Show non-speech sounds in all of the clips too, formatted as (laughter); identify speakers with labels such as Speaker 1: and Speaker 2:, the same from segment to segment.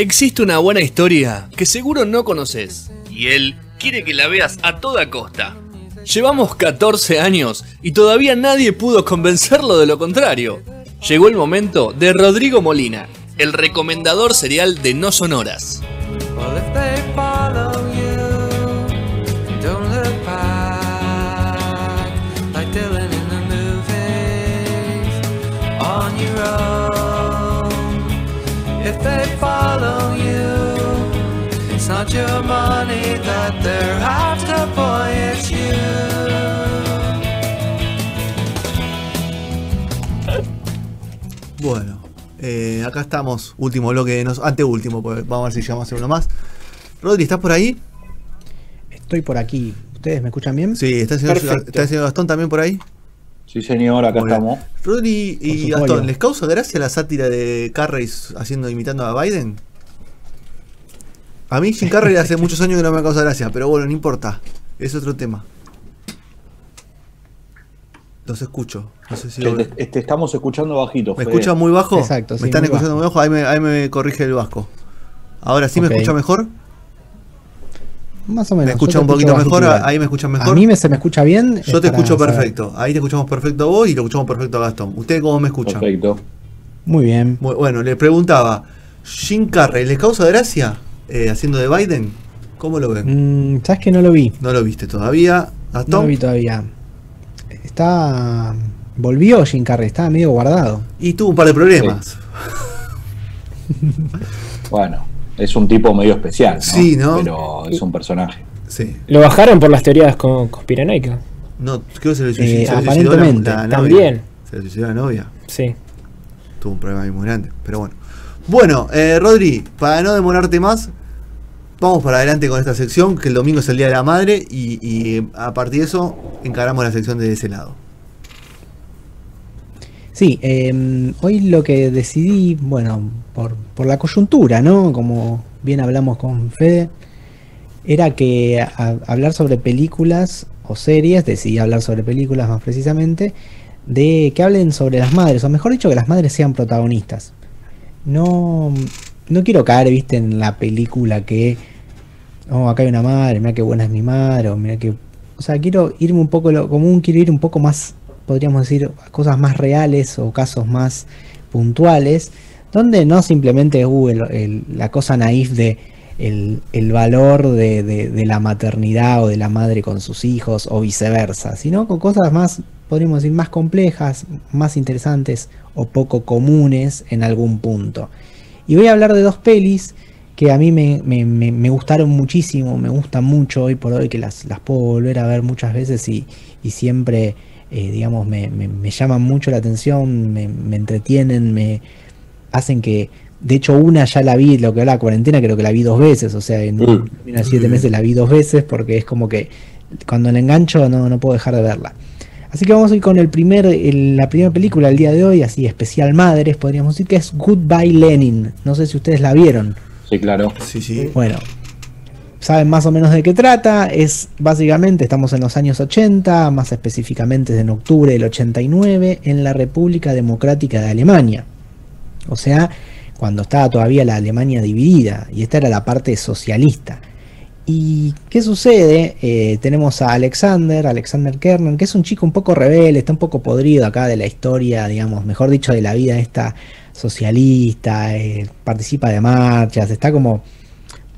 Speaker 1: Existe una buena historia que seguro no conoces y él quiere que la veas a toda costa. Llevamos 14 años y todavía nadie pudo convencerlo de lo contrario. Llegó el momento de Rodrigo Molina, el recomendador serial de No Sonoras.
Speaker 2: If they follow you, it's not your money that they're after, boy, it's you.
Speaker 3: Bueno, eh, acá estamos, último bloque, de nos, anteúltimo, pues vamos a ver si llegamos a uno más. Rodri, ¿estás por ahí?
Speaker 4: Estoy por aquí. ¿Ustedes me escuchan bien?
Speaker 3: Sí, ¿está el señor, está el señor Gastón también por ahí?
Speaker 5: Sí, señor, acá
Speaker 3: Bueno.
Speaker 5: estamos.
Speaker 4: Con
Speaker 3: y Gastón. ¿les causa gracia la sátira de Carrey haciendo imitando a Biden? A mí Jim Carrey hace (laughs) muchos años que no me causa gracia, pero bueno, no importa. Es otro tema. Los escucho. No sé si
Speaker 5: Te,
Speaker 3: lo-
Speaker 5: te- te estamos escuchando bajito.
Speaker 3: ¿Me escuchan muy bajo?
Speaker 4: Exacto,
Speaker 3: ¿Me
Speaker 4: sí,
Speaker 3: están
Speaker 4: muy
Speaker 3: escuchando muy bajo? Ahí me, ahí me corrige el vasco. Ahora sí me escucha mejor.
Speaker 4: Más o menos.
Speaker 3: ¿Me escucha un poquito
Speaker 4: escucho
Speaker 3: mejor? Ahí me escuchan mejor.
Speaker 4: A mí me, se me escucha bien.
Speaker 3: Yo
Speaker 4: es
Speaker 3: te escucho
Speaker 4: saber.
Speaker 3: perfecto. Ahí te escuchamos perfecto a vos y te escuchamos perfecto a Gastón. ¿Ustedes cómo me escuchan?
Speaker 5: Perfecto.
Speaker 4: Muy bien.
Speaker 3: Muy- Bueno, le preguntaba, Jim Carrey, ¿les causa gracia eh, haciendo de Biden? ¿Cómo lo ven?
Speaker 4: Mm, ¿Sabes que no lo vi?
Speaker 3: No lo viste todavía.
Speaker 4: No
Speaker 3: Gastón.
Speaker 4: lo vi todavía. Está. Volvió Jim Carrey, estaba medio guardado.
Speaker 3: y tuvo un par de problemas. (laughs)
Speaker 5: Bueno, es un tipo medio especial. ¿no?
Speaker 3: Sí, ¿no?
Speaker 5: Pero es un personaje.
Speaker 3: Sí.
Speaker 6: Lo bajaron por las teorías con- conspiranoicas.
Speaker 3: No, creo que se le
Speaker 4: Eh,
Speaker 3: suicidó, se le suicidó
Speaker 4: aparentemente,
Speaker 3: la, la novia.
Speaker 6: También.
Speaker 3: Se le suicidó la novia.
Speaker 6: Sí.
Speaker 3: Tuvo un problema muy grande. Pero bueno. Bueno, eh, Rodri, para no demorarte más, vamos para adelante con esta sección, que el domingo es el Día de la Madre, y, y, eh, a partir de eso encaramos la sección de ese lado.
Speaker 4: Sí, eh, hoy lo que decidí, bueno, por, por la coyuntura, ¿no? Como bien hablamos con Fede, era que hablar sobre películas o series, decidí hablar sobre películas más precisamente, de que hablen sobre las madres, o mejor dicho, que las madres sean protagonistas. No, no quiero caer, viste, en la película que, oh, acá hay una madre, mira qué buena es mi madre, o mira que... O sea, quiero irme un poco lo común, quiero ir un poco más, podríamos decir, cosas más reales o casos más puntuales, donde no simplemente uh, la cosa naif de el, valor de, de- de la maternidad o de la madre con sus hijos o viceversa, sino con cosas más, podríamos decir, más complejas, más interesantes o poco comunes en algún punto. Y voy a hablar de dos pelis que a mí me, me- me- me gustaron muchísimo, me gustan mucho hoy por hoy, que las, las puedo volver a ver muchas veces y, y siempre, eh, digamos, me, me- me llaman mucho la atención, me, me entretienen, me hacen que, de hecho una ya la vi, lo que era la cuarentena creo que la vi dos veces, o sea, en
Speaker 5: Mm.
Speaker 4: siete
Speaker 3: Mm.
Speaker 4: meses la vi dos veces porque es como que cuando la engancho no, no puedo dejar de verla. Así que vamos a ir con el primer, el- la primera película del día de hoy, así especial madres, podríamos decir que es Goodbye Lenin. No sé si ustedes la vieron.
Speaker 5: Sí, claro.
Speaker 3: Sí, sí.
Speaker 4: Bueno, saben más o menos de qué trata. Es básicamente, estamos en los años 80, más específicamente en octubre del 89, en la República Democrática de Alemania. O sea, cuando estaba todavía la Alemania dividida, y esta era la parte socialista. ¿Y qué sucede? Eh, tenemos a Alexander, Alexander Kernan, que es un chico un poco rebelde, está un poco podrido acá de la historia, digamos, mejor dicho, de la vida esta socialista, eh, participa de marchas, está como,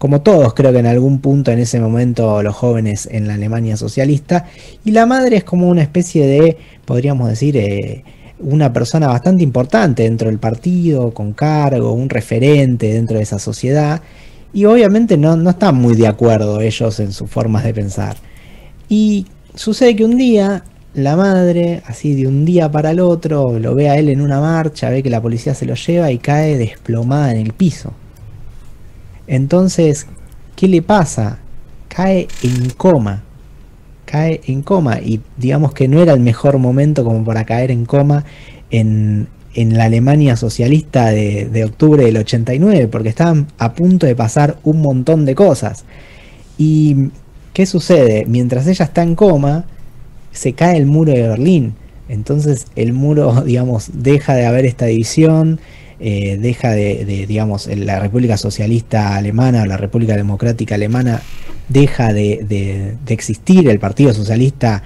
Speaker 4: como todos creo que en algún punto en ese momento los jóvenes en la Alemania socialista, y la madre es como una especie de, podríamos decir, eh, una persona bastante importante dentro del partido, con cargo, un referente dentro de esa sociedad, y obviamente no, no están muy de acuerdo ellos en sus formas de pensar. Y sucede que un día la madre, así de un día para el otro, lo ve a él en una marcha, ve que la policía se lo lleva y cae desplomada en el piso. Entonces, ¿qué le pasa? Cae en coma. Cae en coma y digamos que no era el mejor momento como para caer en coma en, la Alemania socialista de, de octubre del 89, porque estaban a punto de pasar un montón de cosas. ¿Y qué sucede? Mientras ella está en coma, se cae el muro de Berlín. Entonces el muro, (laughs) digamos, deja de haber esta división. Eh, deja de, de, digamos, la República Socialista Alemana o la República Democrática Alemana deja de, de- de existir, el Partido Socialista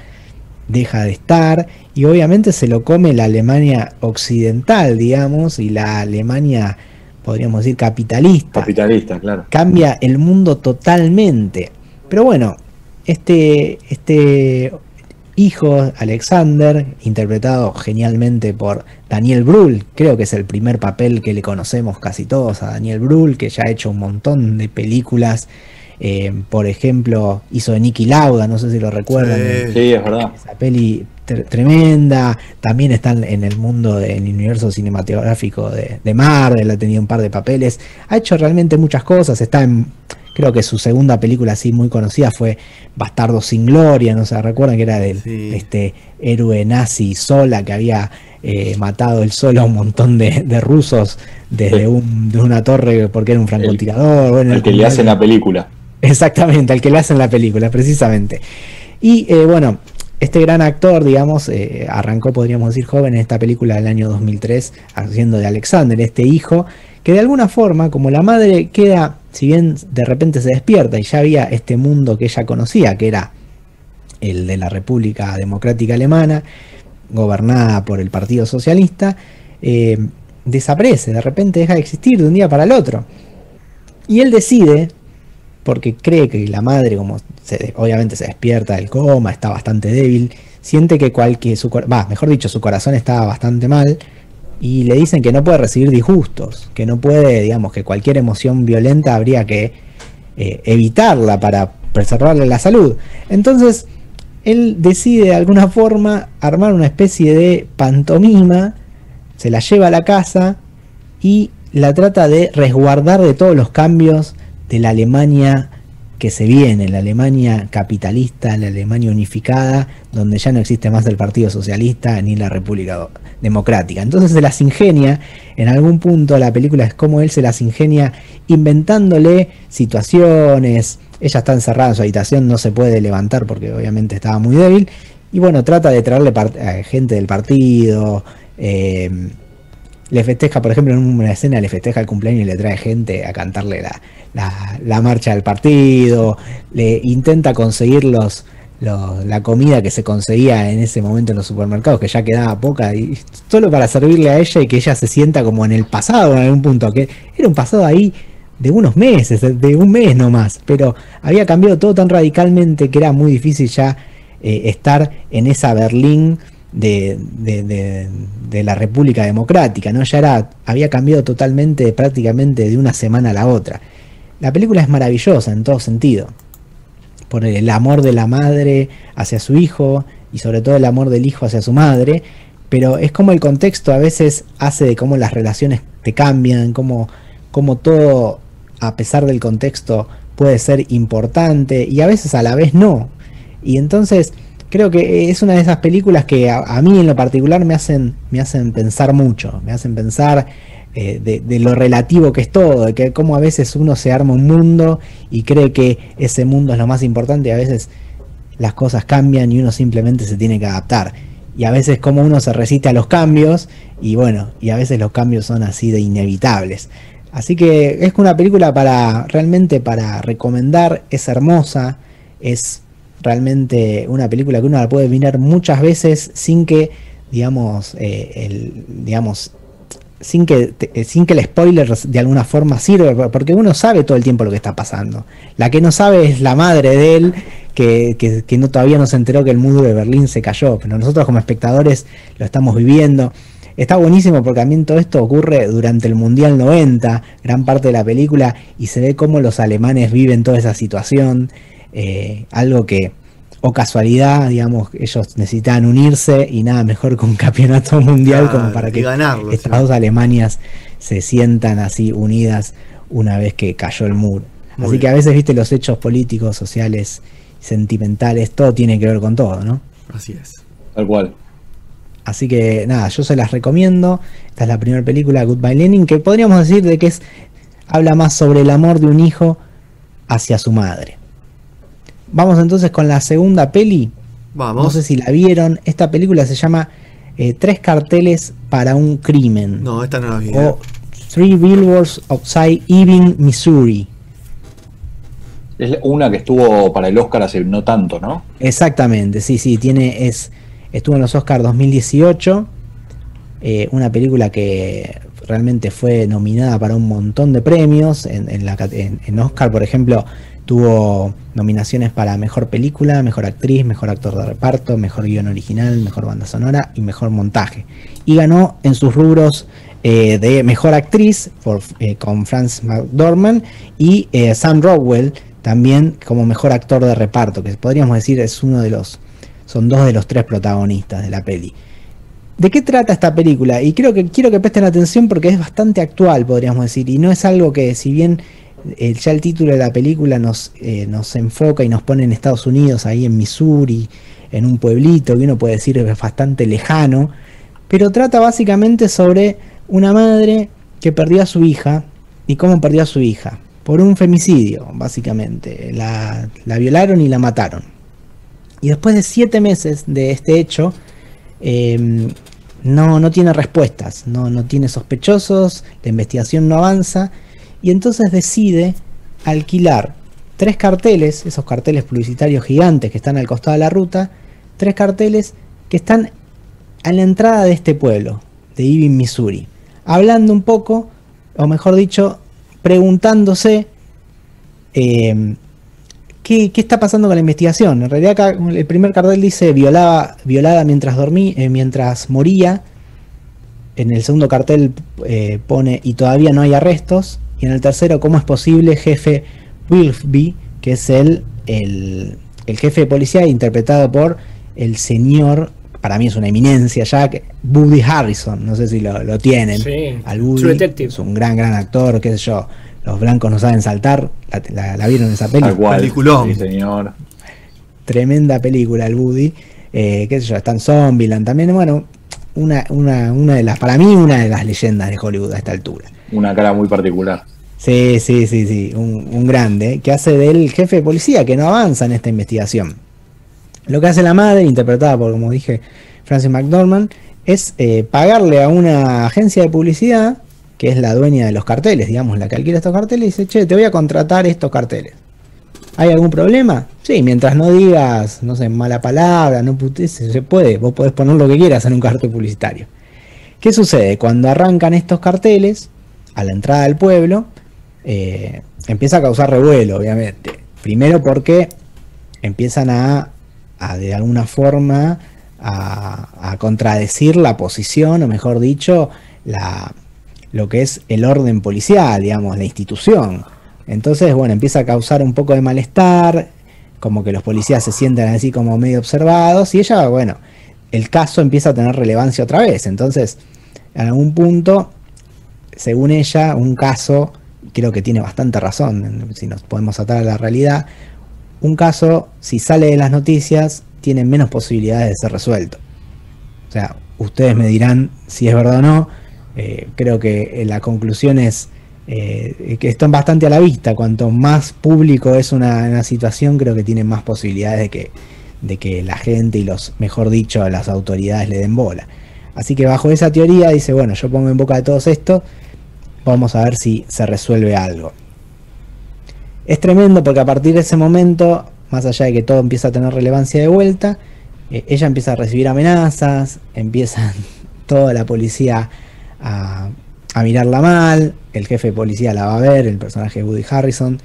Speaker 4: deja de estar y obviamente se lo come la Alemania occidental, digamos, y la Alemania, podríamos decir, capitalista
Speaker 5: Capitalista, claro.
Speaker 4: cambia el mundo totalmente. Pero bueno, este, este hijo, Alexander, interpretado genialmente por Daniel Brühl, creo que es el primer papel que le conocemos casi todos a Daniel Brühl, que ya ha hecho un montón de películas. eh, por ejemplo, hizo de Nicky Lauda, no sé si lo recuerdan.
Speaker 3: Sí.
Speaker 5: Sí, es verdad.
Speaker 4: Esa peli tre- tremenda. También está en el mundo del universo cinematográfico de, de Marvel. Ha tenido un par de papeles. Ha hecho realmente muchas cosas. Está en. Creo que su segunda película así muy conocida fue Bastardo sin Gloria. No se recuerdan que era del
Speaker 3: Sí.
Speaker 4: este héroe nazi sola que había eh, matado él solo a un montón de, de rusos desde un, de una torre porque era un francotirador. Bueno,
Speaker 5: El que le hacen la película.
Speaker 4: Exactamente, al que le hacen la película, precisamente. Y eh, bueno, este gran actor, digamos, eh, arrancó, podríamos decir, joven en esta película del año 2003, haciendo de Alexander, este hijo, que de alguna forma, como la madre queda, si bien de repente se despierta y ya había este mundo que ella conocía, que era el de la República Democrática Alemana, gobernada por el Partido Socialista, eh, desaparece, de repente deja de existir de un día para el otro. Y él decide, porque cree que la madre, como se- obviamente se despierta del coma, está bastante débil, siente que cualquier, su, mejor dicho, su corazón está bastante mal y le dicen que no puede recibir disgustos, que no puede, digamos, que cualquier emoción violenta habría que eh, evitarla para preservarle la salud. Entonces, él decide de alguna forma armar una especie de pantomima, se la lleva a la casa y la trata de resguardar de todos los cambios de la Alemania que se viene, la Alemania capitalista, la Alemania unificada, donde ya no existe más el Partido Socialista ni la República Democrática. Entonces se las ingenia, en algún punto la película es como él se las ingenia inventándole situaciones, ella está encerrada en su habitación, no se puede levantar porque obviamente estaba muy débil, y bueno, trata de traerle gente del partido, eh, le festeja, por ejemplo, en una escena le festeja el cumpleaños y le trae gente a cantarle la, la- la marcha del partido, le intenta conseguir los, la comida que se conseguía en ese momento en los supermercados, que ya quedaba poca, y solo para servirle a ella y que ella se sienta como en el pasado en algún punto, que era un pasado ahí de unos meses, de- un mes nomás, pero había cambiado todo tan radicalmente que era muy difícil ya eh, estar en esa Berlín de, de- de- de la República Democrática, ¿no? Ya era, había cambiado totalmente, prácticamente de una semana a la otra. La película es maravillosa en todo sentido. Por el amor de la madre hacia su hijo y sobre todo el amor del hijo hacia su madre. Pero es como el contexto a veces hace de cómo las relaciones te cambian, cómo, cómo todo, a pesar del contexto, puede ser importante y a veces a la vez no. Y entonces creo que es una de esas películas que a, a mí en lo particular me hacen, me hacen pensar mucho, me hacen pensar eh, de, lo relativo que es todo, de que como a veces uno se arma un mundo y cree que ese mundo es lo más importante y a veces las cosas cambian y uno simplemente se tiene que adaptar. Y a veces como uno se resiste a los cambios y bueno, y a veces los cambios son así de inevitables. Así que es una película para realmente para recomendar, es hermosa, es realmente una película que uno la puede mirar muchas veces sin que, digamos, eh, el, digamos, sin que, te- sin que el spoiler de alguna forma sirva, porque uno sabe todo el tiempo lo que está pasando. La que no sabe es la madre de él, que, que- que no, todavía no se enteró que el muro de Berlín se cayó, pero nosotros como espectadores lo estamos viviendo. Está buenísimo porque también todo esto ocurre durante el Mundial 90, gran parte de la película, y se ve cómo los alemanes viven toda esa situación, eh, algo que, o casualidad, digamos, ellos necesitaban unirse y nada mejor que un (laughs) campeonato mundial como para que
Speaker 3: ganarlo,
Speaker 4: estas
Speaker 3: sí.
Speaker 4: dos Alemanias se sientan así unidas una vez que cayó el muro.
Speaker 3: Muy
Speaker 4: así
Speaker 3: bien.
Speaker 4: que a veces, viste, los hechos políticos, sociales, sentimentales, todo tiene que ver con todo, ¿no?
Speaker 3: Así es.
Speaker 5: Tal cual.
Speaker 4: Así que nada, yo se las recomiendo. Esta es la primera película, Goodbye Lenin, que podríamos decir de que es habla más sobre el amor de un hijo hacia su madre. Vamos entonces con la segunda peli.
Speaker 3: Vamos.
Speaker 4: No sé si la vieron. Esta película se llama eh, Tres carteles para un crimen.
Speaker 3: No, esta no la vi.
Speaker 4: O Three Billboards Outside Ebbing, Missouri.
Speaker 5: Es una que estuvo para el Oscar hace no tanto, ¿no?
Speaker 4: Exactamente, sí, sí, tiene, es, estuvo en los Oscars 2018, eh, una película que realmente fue nominada para un montón de premios, en, en la, en- en Oscar, por ejemplo, tuvo nominaciones para Mejor Película, Mejor Actriz, Mejor Actor de Reparto, Mejor Guión Original, Mejor Banda Sonora y Mejor Montaje. Y ganó en sus rubros eh, de Mejor Actriz eh, con Frances McDormand y eh, Sam Rockwell también como Mejor Actor de Reparto, que podríamos decir es uno de los, son dos de los tres protagonistas de la peli. ¿De qué trata esta película? Y creo que quiero que presten atención porque es bastante actual, podríamos decir, y no es algo que si bien eh, ya el título de la película nos, eh, nos enfoca y nos pone en Estados Unidos, ahí en Missouri, en un pueblito que uno puede decir es bastante lejano, pero trata básicamente sobre una madre que perdió a su hija y cómo perdió a su hija. Por un femicidio, básicamente. La, la violaron y la mataron. Y después de siete meses de este hecho, eh, no, no tiene respuestas, no, no tiene sospechosos, la investigación no avanza y entonces decide alquilar tres carteles, esos carteles publicitarios gigantes que están al costado de la ruta, tres carteles que están a la entrada de este pueblo, de Ebbing, Missouri, hablando un poco, o mejor dicho, preguntándose eh, ¿qué, qué está pasando con la investigación. En realidad acá el primer cartel dice violaba, violada mientras dormí, eh, mientras moría. En el segundo cartel eh, pone y todavía no hay arrestos. Y en el tercero, ¿cómo es posible? Jefe Wilfby, que es el, el, el jefe de policía interpretado por el señor, para mí es una eminencia ya, Woody Harrison, no sé si lo, lo tienen.
Speaker 6: Sí,
Speaker 4: Al Woody, es un gran, gran actor, qué sé yo. Los blancos no saben saltar, la, la- la vieron en esa
Speaker 5: cual.
Speaker 3: Peliculón.
Speaker 5: Sí, señor.
Speaker 4: Tremenda película, el Woody. Eh, qué sé yo, está en Zombieland también. Bueno, una, una, una de las, para mí, una de las leyendas de Hollywood a esta altura.
Speaker 5: Una cara muy particular.
Speaker 4: Sí, sí, sí, sí, un, un grande que hace del jefe de policía que no avanza en esta investigación. Lo que hace la madre, interpretada por, como dije, Francis McDormand, es eh, pagarle a una agencia de publicidad, que es la dueña de los carteles, digamos, la que alquila estos carteles, y dice, che, te voy a contratar estos carteles. ¿Hay algún problema? Sí, mientras no digas, no sé, mala palabra, no se puede, vos podés poner lo que quieras en un cartel publicitario. ¿Qué sucede? Cuando arrancan estos carteles, a la entrada del pueblo, eh, empieza a causar revuelo, obviamente. Primero porque empiezan a, de alguna forma a, a contradecir la posición, o mejor dicho, la, lo que es el orden policial, digamos, la institución. Entonces, bueno, empieza a causar un poco de malestar, como que los policías se sienten así como medio observados, y ella, bueno, el caso empieza a tener relevancia otra vez. Entonces, en algún punto, según ella, un caso, creo que tiene bastante razón, si nos podemos atar a la realidad, un caso, si sale de las noticias, tiene menos posibilidades de ser resuelto. O sea, ustedes me dirán si es verdad o no. Eh, creo que eh, la conclusión es eh, que están bastante a la vista. Cuanto más público es una, una situación, creo que tiene más posibilidades de que, de que la gente y los, mejor dicho, las autoridades le den bola. Así que bajo esa teoría dice, bueno, yo pongo en boca de todos esto, vamos a ver si se resuelve algo. Es tremendo porque a partir de ese momento, más allá de que todo empieza a tener relevancia de vuelta, eh, ella empieza a recibir amenazas, empieza (laughs) toda la policía a, a mirarla mal, el jefe de policía la va a ver, el personaje de Woody Harrison,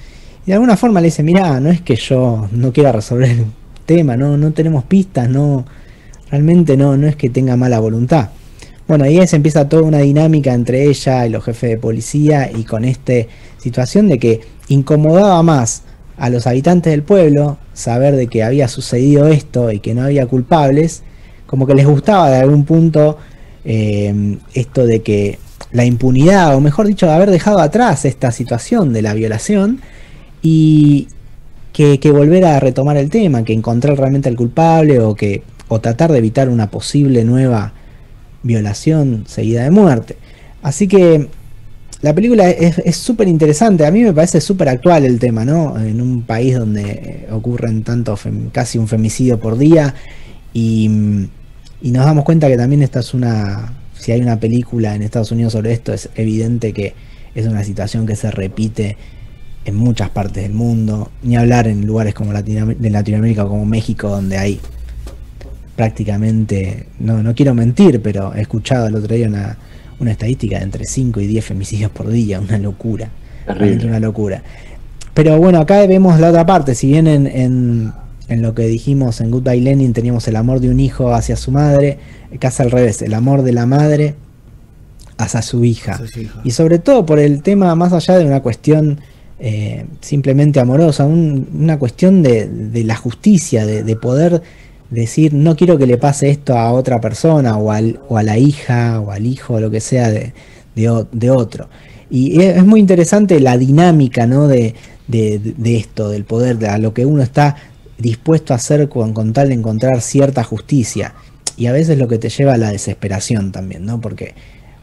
Speaker 4: y de alguna forma le dice, mirá, no es que yo no quiera resolver el tema, no, no tenemos pistas, no, realmente no, no es que tenga mala voluntad. Bueno, ahí se empieza toda una dinámica entre ella y los jefes de policía y con esta situación de que incomodaba más a los habitantes del pueblo saber de que había sucedido esto y que no había culpables, como que les gustaba de algún punto eh, esto de que la impunidad, o mejor dicho, de haber dejado atrás esta situación de la violación y que, que volver a retomar el tema, que encontrar realmente al culpable o que o tratar de evitar una posible nueva violación seguida de muerte. Así que la película es súper interesante, a mí me parece súper actual el tema, ¿no? En un país donde eh, ocurren tanto, casi un femicidio por día y, nos damos cuenta que también esta es una si hay una película en Estados Unidos sobre esto, es evidente que es una situación que se repite en muchas partes del mundo, ni hablar en lugares como de Latinoamérica como México, donde hay prácticamente, no, no quiero mentir, pero he escuchado el otro día una, una estadística de entre 5 y 10 femicidios por día, una locura,
Speaker 5: Terrible.
Speaker 4: una locura. Pero bueno, acá vemos la otra parte, si bien en, en, en lo que dijimos en Goodbye Lenin teníamos el amor de un hijo hacia su madre, es al revés, el amor de la madre hacia su hija.
Speaker 3: Hacia su hija.
Speaker 4: Y sobre todo por el tema, más allá de una cuestión eh, simplemente amorosa, un- una cuestión de, de la justicia, de, de poder decir, no quiero que le pase esto a otra persona, o, al- o a la hija, o al hijo, o lo que sea de, de otro. Y es muy interesante la dinámica ¿no? de, de- de esto, del poder, de a lo que uno está dispuesto a hacer con, con tal de encontrar cierta justicia. Y a veces lo que te lleva a la desesperación también, ¿no? Porque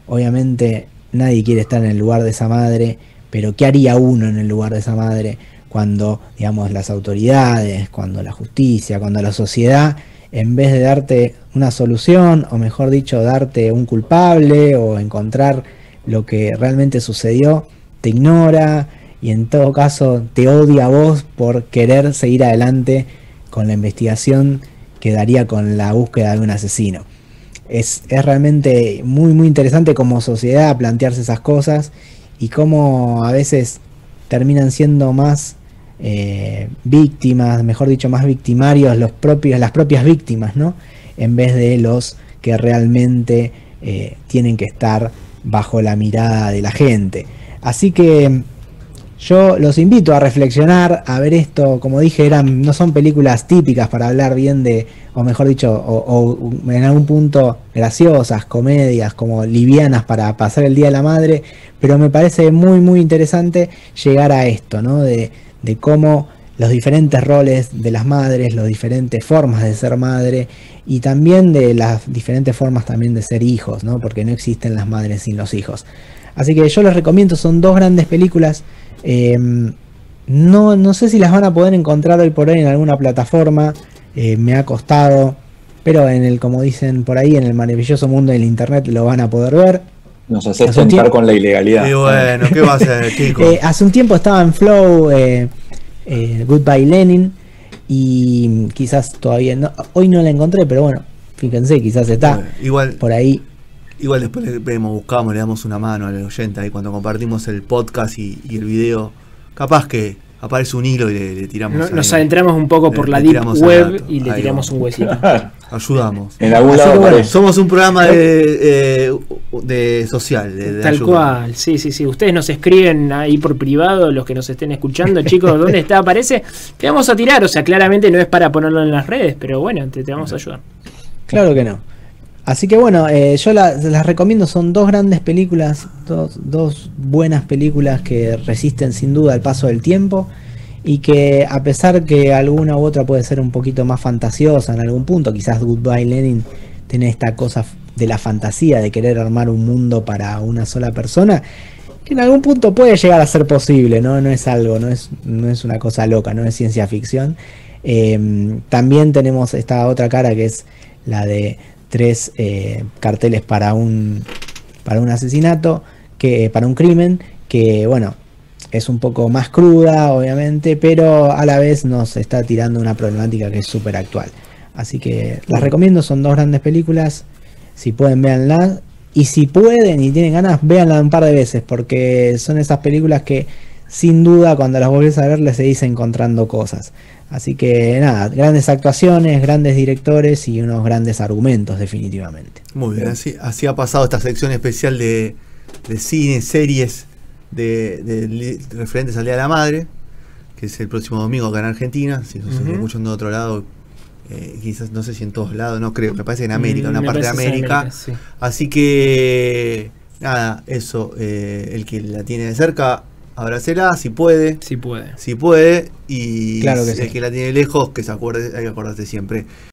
Speaker 4: obviamente nadie quiere estar en el lugar de esa madre, pero ¿qué haría uno en el lugar de esa madre cuando, digamos, las autoridades, cuando la justicia, cuando la sociedad, en vez de darte una solución, o mejor dicho, darte un culpable o encontrar lo que realmente sucedió, te ignora y en todo caso te odia a vos por querer seguir adelante con la investigación que daría con la búsqueda de un asesino. Es, es realmente muy muy interesante como sociedad plantearse esas cosas y cómo a veces terminan siendo más eh, víctimas, mejor dicho, más victimarios los propios, las propias víctimas, ¿no? En vez de los que realmente eh, tienen que estar bajo la mirada de la gente. Así que yo los invito a reflexionar, a ver esto, como dije, eran, no son películas típicas para hablar bien de, o mejor dicho, o, en algún punto graciosas, comedias, como livianas para pasar el Día de la Madre, pero me parece muy, muy interesante llegar a esto, ¿no? De cómo los diferentes roles de las madres, las diferentes formas de ser madre y también de las diferentes formas también de ser hijos, ¿no? Porque no existen las madres sin los hijos. Así que yo les recomiendo, son dos grandes películas. eh, no, no sé si las van a poder encontrar hoy por hoy en alguna plataforma. eh, me ha costado. Pero en el, como dicen por ahí, en el maravilloso mundo del internet lo van a poder ver.
Speaker 5: Nos hace
Speaker 4: Hace un
Speaker 5: tentar
Speaker 4: tiempo-
Speaker 5: con la ilegalidad.
Speaker 3: Y bueno, ¿qué va a hacer, (laughs) chicos?
Speaker 4: Eh, hace un tiempo estaba en Flow eh, eh, Goodbye Lenin. Y quizás todavía no. Hoy no la encontré, pero bueno, fíjense, quizás está
Speaker 3: Bueno, igual,
Speaker 4: por ahí.
Speaker 3: igual después le vemos, buscamos, le damos una mano al oyente ahí cuando compartimos el podcast y, y el video. Capaz que aparece un hilo y le, le tiramos.
Speaker 6: No- nos adentramos un poco
Speaker 3: Le-
Speaker 6: por la deep web y le
Speaker 3: Ahí
Speaker 6: tiramos
Speaker 3: va.
Speaker 6: un huesito. (laughs)
Speaker 3: Ayudamos.
Speaker 5: En algún lado
Speaker 4: que bueno,
Speaker 5: aparece.
Speaker 3: Somos un programa de, eh, de social, de, de
Speaker 6: Tal
Speaker 3: ayuda.
Speaker 6: cual, sí, sí, sí. Ustedes nos escriben ahí por privado, los que nos estén escuchando, chicos, ¿dónde está? Aparece. Te vamos a tirar, o sea, claramente no es para ponerlo en las redes, pero bueno, te, te vamos a ayudar.
Speaker 4: Claro que no. Así que bueno, eh, yo la- las recomiendo, son dos grandes películas, dos, dos buenas películas que resisten sin duda el paso del tiempo y que a pesar que alguna u otra puede ser un poquito más fantasiosa en algún punto, quizás Goodbye Lenin tiene esta cosa de la fantasía de querer armar un mundo para una sola persona, que en algún punto puede llegar a ser posible, ¿no? No es algo, no es, no es una cosa loca, no es ciencia ficción. Eh, también tenemos esta otra cara que es la de tres eh, carteles para un para un asesinato, que para un crimen, que bueno, es un poco más cruda, obviamente, pero a la vez nos está tirando una problemática que es súper actual. Así que las recomiendo, son dos grandes películas. Si pueden, véanlas. Y si pueden y tienen ganas, véanla un par de veces, porque son esas películas que sin duda cuando las volvés a ver les seguís encontrando cosas. Así que nada, grandes actuaciones, grandes directores y unos grandes argumentos definitivamente.
Speaker 3: Muy bien, así, así ha pasado esta sección especial de, de cine, series de, de li- referentes al Día de la Madre, que es el próximo domingo acá en Argentina. Si nos están escuchando de otro lado, eh, quizás no sé si en todos lados, no creo, me parece en América,
Speaker 6: Mm,
Speaker 3: una parte de
Speaker 6: en
Speaker 3: América.
Speaker 6: América, sí.
Speaker 3: Así que, nada, eso, eh, el que la tiene de cerca, abrácela si puede.
Speaker 6: Sí puede.
Speaker 3: Si puede, y
Speaker 4: Claro que
Speaker 3: el
Speaker 4: sí.
Speaker 3: que la tiene lejos, que se acuerde, hay que acordarse siempre